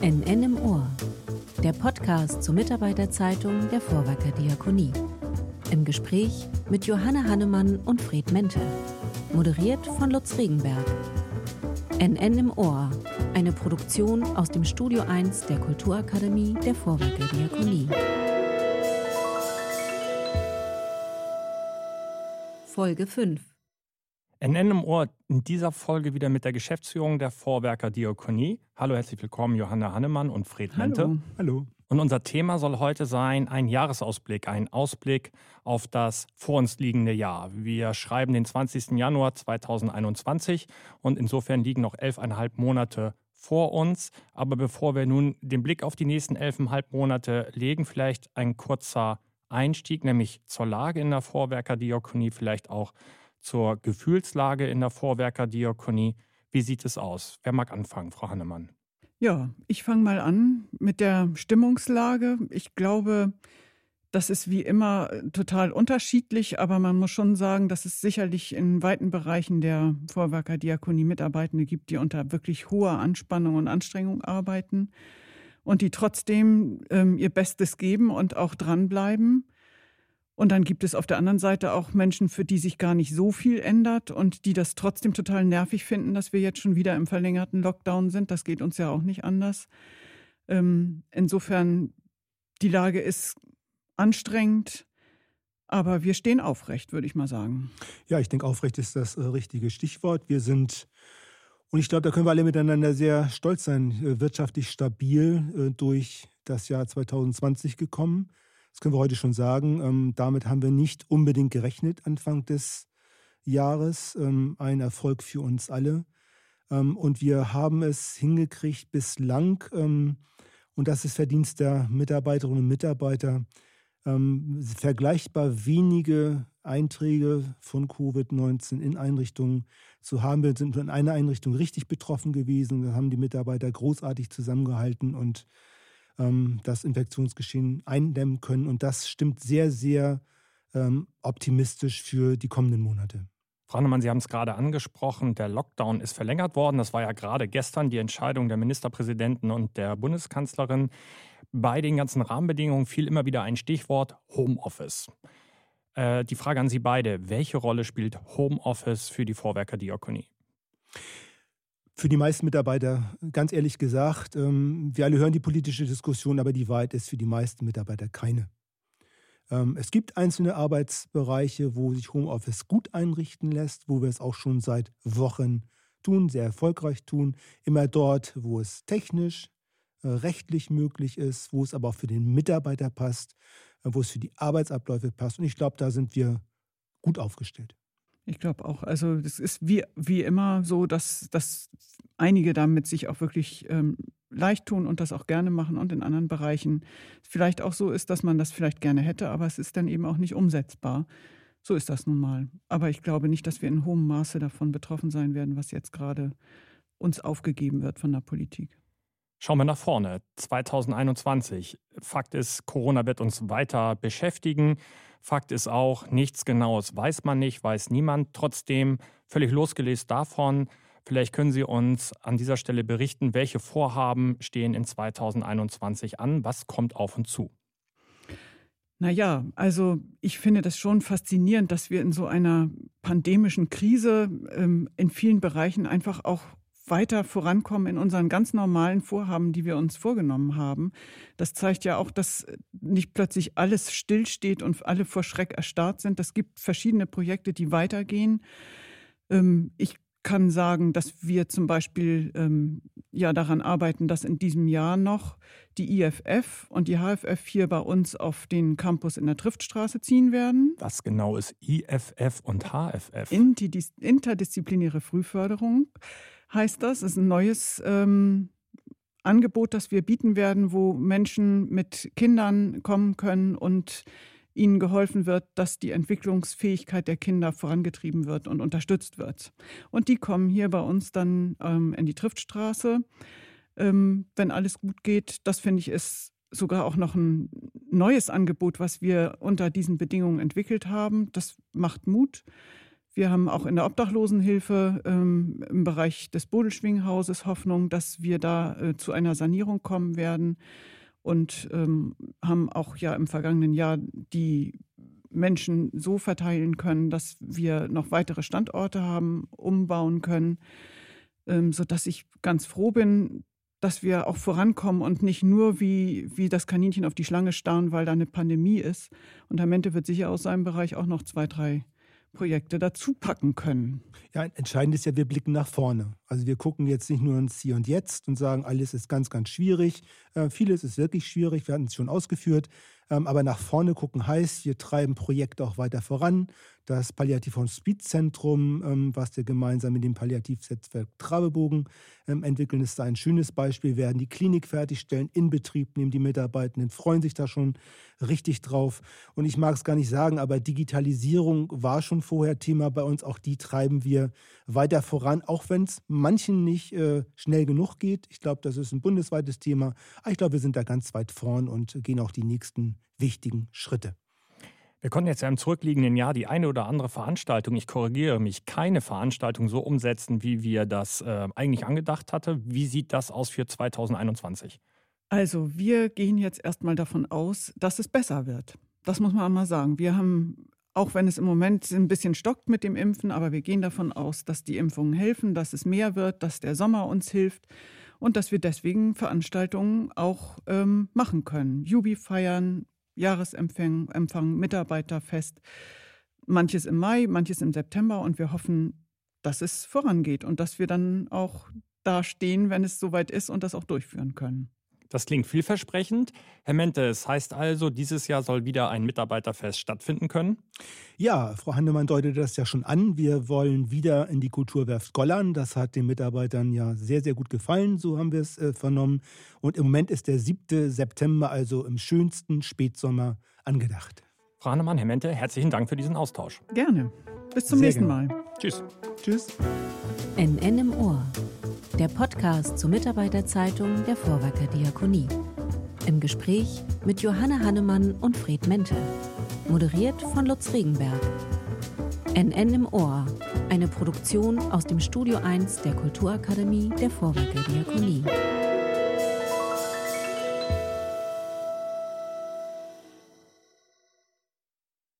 NN im Ohr. Der Podcast zur Mitarbeiterzeitung der Vorwerker Diakonie. Im Gespräch mit Johanna Hannemann und Fred Mente. Moderiert von Lutz Regenberg. NN im Ohr. Eine Produktion aus dem Studio 1 der Kulturakademie der Vorwerker Diakonie. Folge 5 NN im Ohr in dieser Folge wieder mit der Geschäftsführung der Vorwerker Diakonie. Hallo, herzlich willkommen, Johanna Hannemann und Fred Mente. Hallo. Hallo. Und unser Thema soll heute sein ein Jahresausblick, ein Ausblick auf das vor uns liegende Jahr. Wir schreiben den 20. Januar 2021 und insofern liegen noch elfeinhalb Monate vor uns. Aber bevor wir nun den Blick auf die nächsten elfeinhalb Monate legen, vielleicht ein kurzer Einstieg, nämlich zur Lage in der Vorwerkerdiakonie, vielleicht auch zur Gefühlslage in der Vorwerkerdiakonie. Wie sieht es aus? Wer mag anfangen, Frau Hannemann? Ja, ich fange mal an mit der Stimmungslage. Ich glaube, das ist wie immer total unterschiedlich, aber man muss schon sagen, dass es sicherlich in weiten Bereichen der Vorwerkerdiakonie Mitarbeitende gibt, die unter wirklich hoher Anspannung und Anstrengung arbeiten und die trotzdem ähm, ihr Bestes geben und auch dranbleiben. Und dann gibt es auf der anderen Seite auch Menschen, für die sich gar nicht so viel ändert und die das trotzdem total nervig finden, dass wir jetzt schon wieder im verlängerten Lockdown sind. Das geht uns ja auch nicht anders. Ähm, insofern, die Lage ist anstrengend, aber wir stehen aufrecht, würde ich mal sagen. Ja, ich denke, aufrecht ist das äh, richtige Stichwort. Wir sind, und ich glaube, da können wir alle miteinander sehr stolz sein, äh, wirtschaftlich stabil äh, durch das Jahr 2020 gekommen. Das können wir heute schon sagen. Ähm, damit haben wir nicht unbedingt gerechnet Anfang des Jahres. Ähm, ein Erfolg für uns alle. Ähm, und wir haben es hingekriegt bislang, und das ist Verdienst der Mitarbeiterinnen und Mitarbeiter, vergleichbar wenige Einträge von Covid-19 in Einrichtungen zu haben. Wir sind in einer Einrichtung richtig betroffen gewesen. Da haben die Mitarbeiter großartig zusammengehalten und ähm, das Infektionsgeschehen eindämmen können. Und das stimmt sehr, sehr ähm, optimistisch für die kommenden Monate. Frau Hannemann, Sie haben es gerade angesprochen, der Lockdown ist verlängert worden. Das war ja gerade gestern die Entscheidung der Ministerpräsidenten und der Bundeskanzlerin. Bei den ganzen Rahmenbedingungen fiel immer wieder ein Stichwort Homeoffice. Äh, die Frage an Sie beide, welche Rolle spielt Homeoffice für die Vorwerkerdiakonie? Für die meisten Mitarbeiter, ganz ehrlich gesagt, ähm, wir alle hören die politische Diskussion, aber die Wahrheit ist für die meisten Mitarbeiter keine. Ähm, es gibt einzelne Arbeitsbereiche, wo sich Homeoffice gut einrichten lässt, wo wir es auch schon seit Wochen tun, sehr erfolgreich tun. Immer dort, wo es technisch, äh, rechtlich möglich ist, wo es aber auch für den Mitarbeiter passt, äh, wo es für die Arbeitsabläufe passt. Und ich glaube, da sind wir gut aufgestellt. Ich glaube auch. Also es ist wie, wie immer so, dass, dass einige damit sich auch wirklich ähm, leicht tun und das auch gerne machen und in anderen Bereichen vielleicht auch so ist, dass man das vielleicht gerne hätte, aber es ist dann eben auch nicht umsetzbar. So ist das nun mal. Aber ich glaube nicht, dass wir in hohem Maße davon betroffen sein werden, was jetzt gerade uns aufgegeben wird von der Politik. Schauen wir nach vorne. 2021. Fakt ist, Corona wird uns weiter beschäftigen. Fakt ist auch, nichts Genaues weiß man nicht, weiß niemand. Trotzdem, völlig losgelöst davon, vielleicht können Sie uns an dieser Stelle berichten, welche Vorhaben stehen in 2021 an? Was kommt auf uns zu? Naja, also ich finde das schon faszinierend, dass wir in so einer pandemischen Krise ähm, in vielen Bereichen einfach auch weiter vorankommen in unseren ganz normalen Vorhaben, die wir uns vorgenommen haben. Das zeigt ja auch, dass nicht plötzlich alles stillsteht und alle vor Schreck erstarrt sind. Es gibt verschiedene Projekte, die weitergehen. Ähm, ich kann sagen, dass wir zum Beispiel ähm, ja daran arbeiten, dass in diesem Jahr noch die IFF und die HFF hier bei uns auf den Campus in der Triftstraße ziehen werden. Was genau ist IFF und HFF? Interdisziplinäre Frühförderung heißt das. Es ist ein neues ähm, Angebot, das wir bieten werden, wo Menschen mit Kindern kommen können und ihnen geholfen wird, dass die Entwicklungsfähigkeit der Kinder vorangetrieben wird und unterstützt wird. Und die kommen hier bei uns dann ähm, in die Triftstraße, ähm, wenn alles gut geht. Das finde ich ist sogar auch noch ein neues Angebot, was wir unter diesen Bedingungen entwickelt haben. Das macht Mut. Wir haben auch in der Obdachlosenhilfe ähm, im Bereich des Bodelschwinghauses Hoffnung, dass wir da äh, zu einer Sanierung kommen werden und ähm, haben auch ja im vergangenen Jahr die Menschen so verteilen können, dass wir noch weitere Standorte haben, umbauen können, ähm, sodass ich ganz froh bin, dass wir auch vorankommen und nicht nur wie, wie das Kaninchen auf die Schlange starren, weil da eine Pandemie ist. Und Herr Mente wird sicher aus seinem Bereich auch noch zwei, drei Projekte dazu packen können. Ja, entscheidend ist ja, wir blicken nach vorne. Also wir gucken jetzt nicht nur ins Hier und Jetzt und sagen, alles ist ganz, ganz schwierig. Äh, vieles ist wirklich schwierig, wir hatten es schon ausgeführt. Ähm, aber nach vorne gucken heißt, wir treiben Projekte auch weiter voran. Das Palliativ- und Speed-Zentrum, ähm, was wir gemeinsam mit dem Palliativnetzwerk Travebogen ähm, entwickeln, ist da ein schönes Beispiel. Wir werden die Klinik fertigstellen, in Betrieb nehmen. Die Mitarbeitenden freuen sich da schon richtig drauf. Und ich mag es gar nicht sagen, aber Digitalisierung war schon vorher Thema bei uns. Auch die treiben wir weiter voran, auch wenn es manchen nicht äh, schnell genug geht. Ich glaube, das ist ein bundesweites Thema. Aber ich glaube, wir sind da ganz weit vorn und gehen auch die nächsten wichtigen Schritte. Wir konnten jetzt ja im zurückliegenden Jahr die eine oder andere Veranstaltung, ich korrigiere mich, keine Veranstaltung so umsetzen, wie wir das äh, eigentlich angedacht hatten. Wie sieht das aus für 2021? Also wir gehen jetzt erstmal davon aus, dass es besser wird. Das muss man mal sagen. Wir haben, auch wenn es im Moment ein bisschen stockt mit dem Impfen, aber wir gehen davon aus, dass die Impfungen helfen, dass es mehr wird, dass der Sommer uns hilft und dass wir deswegen Veranstaltungen auch ähm, machen können. Jubi feiern, Jahresempfang, Empfang, Mitarbeiterfest. Manches im Mai, manches im September und wir hoffen, dass es vorangeht und dass wir dann auch da stehen, wenn es soweit ist und das auch durchführen können. Das klingt vielversprechend. Herr Mente, es heißt also, dieses Jahr soll wieder ein Mitarbeiterfest stattfinden können? Ja, Frau Hannemann deutete das ja schon an. Wir wollen wieder in die Kulturwerft Gollern. Das hat den Mitarbeitern ja sehr, sehr gut gefallen, so haben wir es äh, vernommen. Und im Moment ist der 7. September, also im schönsten Spätsommer, angedacht. Frau Hannemann, Herr Mente, herzlichen Dank für diesen Austausch. Gerne. Bis zum sehr nächsten gerne. Mal. Tschüss. Tschüss. NN im Ohr der Podcast zur Mitarbeiterzeitung der Vorwerker Diakonie. Im Gespräch mit Johanna Hannemann und Fred Mente. Moderiert von Lutz Regenberg. NN im Ohr, eine Produktion aus dem Studio 1 der Kulturakademie der Vorwerker Diakonie.